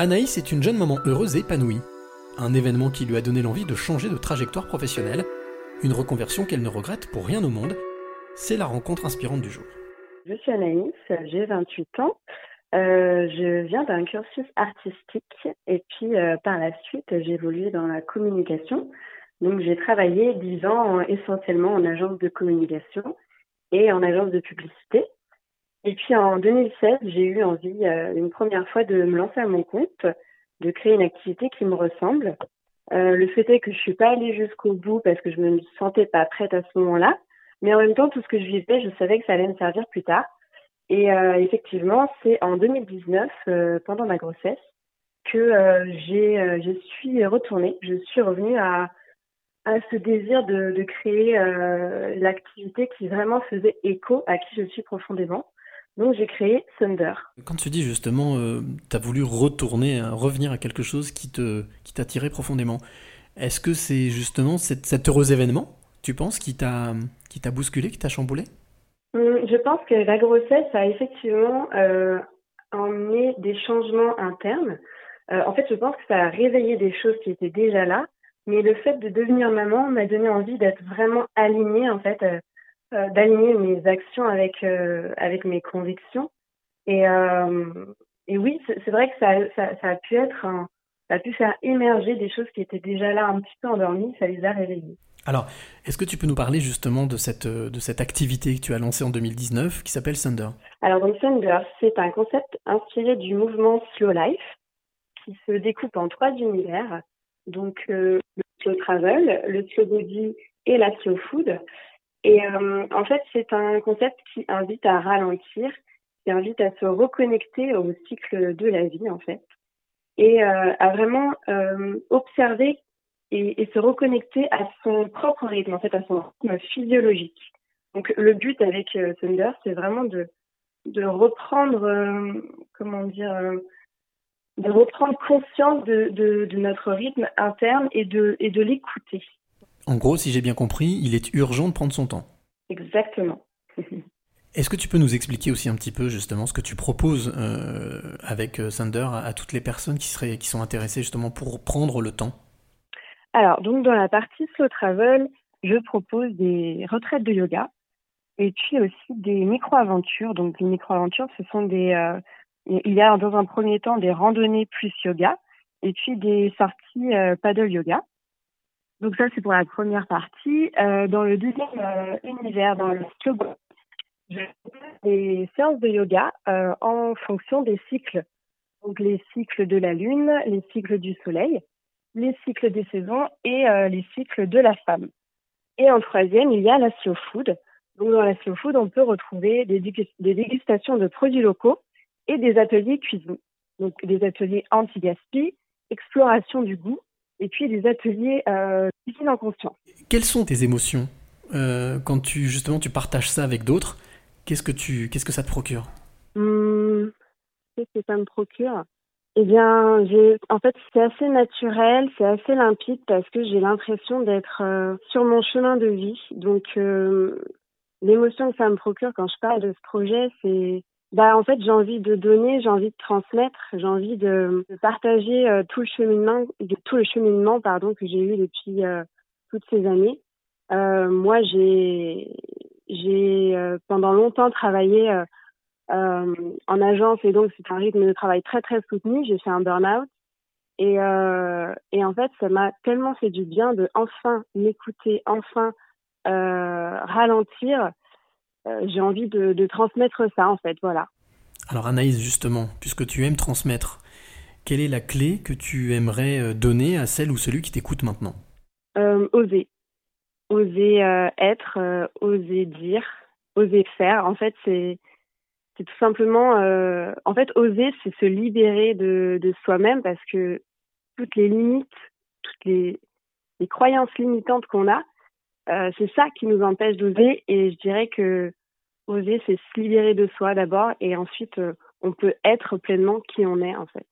Anaïs est une jeune maman heureuse et épanouie. Un événement qui lui a donné l'envie de changer de trajectoire professionnelle, une reconversion qu'elle ne regrette pour rien au monde. C'est la rencontre inspirante du jour. Je suis Anaïs, j'ai 28 ans. Euh, je viens d'un cursus artistique et puis euh, par la suite j'ai évolué dans la communication. Donc j'ai travaillé 10 ans essentiellement en agence de communication et en agence de publicité. Et puis en 2016, j'ai eu envie euh, une première fois de me lancer à mon compte, de créer une activité qui me ressemble. Euh, le fait est que je suis pas allée jusqu'au bout parce que je me sentais pas prête à ce moment-là, mais en même temps tout ce que je vivais, je savais que ça allait me servir plus tard. Et euh, effectivement, c'est en 2019, euh, pendant ma grossesse, que j'ai, je suis retournée, je suis revenue à, ce désir de créer l'activité qui vraiment faisait écho à qui je suis profondément. Donc j'ai créé Thunder. Quand tu dis justement, euh, tu as voulu retourner, à revenir à quelque chose qui te qui t'attirait profondément, est-ce que c'est justement cet, cet, heureux événement, tu penses, qui t'a qui t'a bousculé, qui t'a chamboulé? Hum, Je pense que la grossesse a effectivement euh, emmené des changements internes. Euh, en fait, je pense que ça a réveillé des choses qui étaient déjà là, mais le fait de devenir maman m'a donné envie d'être vraiment alignée en fait euh, d'aligner mes actions avec euh, avec mes convictions. Et, euh, et oui, c'est vrai que ça, ça, ça, a pu être un, ça a pu faire émerger des choses qui étaient déjà là un petit peu endormies, ça les a réveillées. Alors, est-ce que tu peux nous parler justement de cette, de cette activité que tu as lancée en 2019 qui s'appelle Thunder Alors, donc Thunder, c'est un concept inspiré du mouvement Slow Life qui se découpe en trois univers. Donc, euh, le slow travel, le slow body et la slow food. Et euh, en fait, c'est un concept qui invite à ralentir, qui invite à se reconnecter au cycle de la vie, en fait, et euh, à vraiment euh, observer et, et, se reconnecter à son propre rythme, en fait, à son rythme physiologique. Donc, le but avec euh, Thunder, c'est vraiment de, de reprendre, euh, comment dire, euh, de reprendre conscience de, de, de, notre rythme interne et de, et de l'écouter. En gros, si j'ai bien compris, il est urgent de prendre son temps. Exactement. Est-ce que tu peux nous expliquer aussi un petit peu justement ce que tu proposes euh, avec Thunder à, à, toutes les personnes qui, seraient, qui sont intéressées justement pour prendre le temps? Alors, donc dans la partie slow travel, je propose des retraites de yoga et puis aussi des micro-aventures. Donc, les micro-aventures, ce sont des... Euh, il y a dans un premier temps des randonnées plus yoga et puis des sorties euh, paddle yoga. Donc ça, c'est pour la première partie. Euh, dans le deuxième euh, univers, dans le slow je des séances de yoga euh, en fonction des cycles. Donc les cycles de la lune, les cycles du soleil, les cycles des saisons et euh, les cycles de la femme. Et en troisième, il y a la slow food. Donc dans la slow food, on peut retrouver des, des dégustations de produits locaux et des ateliers cuisine. Donc des ateliers anti-gaspi, exploration du goût et puis des ateliers euh, cuisine en conscience. Quelles sont tes émotions euh, quand tu justement tu partages ça avec d'autres? Qu'est-ce que tu qu'est-ce que ça te procure? Hum, Qu'est-ce que ça me procure? Eh bien, j'ai en fait c'est assez naturel, c'est assez limpide parce que j'ai l'impression d'être euh, sur mon chemin de vie. Donc euh, l'émotion que ça me procure quand je parle de ce projet, c'est bah en fait j'ai envie de donner, j'ai envie de transmettre, j'ai envie de, partager euh, tout le cheminement, de tout le cheminement pardon que j'ai eu depuis euh, toutes ces années. Euh, moi j'ai j'ai euh, pendant longtemps travaillé euh, en agence et donc c'est un rythme de travail très très soutenu. J'ai fait un burn-out et et en fait ça m'a tellement fait du bien de enfin m'écouter, enfin ralentir euh, j'ai envie de, de, transmettre ça en fait, voilà. Alors Anaïs, justement, puisque tu aimes transmettre, quelle est la clé que tu aimerais euh, donner à celle ou celui qui t'écoute maintenant? Euh, Oser. Oser euh, être, euh, oser dire, oser faire. En fait, c'est c'est tout simplement, en fait, oser, c'est se libérer de, de soi-même parce que toutes les limites, toutes les, les croyances limitantes qu'on a, euh, c'est ça qui nous empêche d'oser et je dirais que oser c'est se libérer de soi d'abord et ensuite euh, on peut être pleinement qui on est en fait.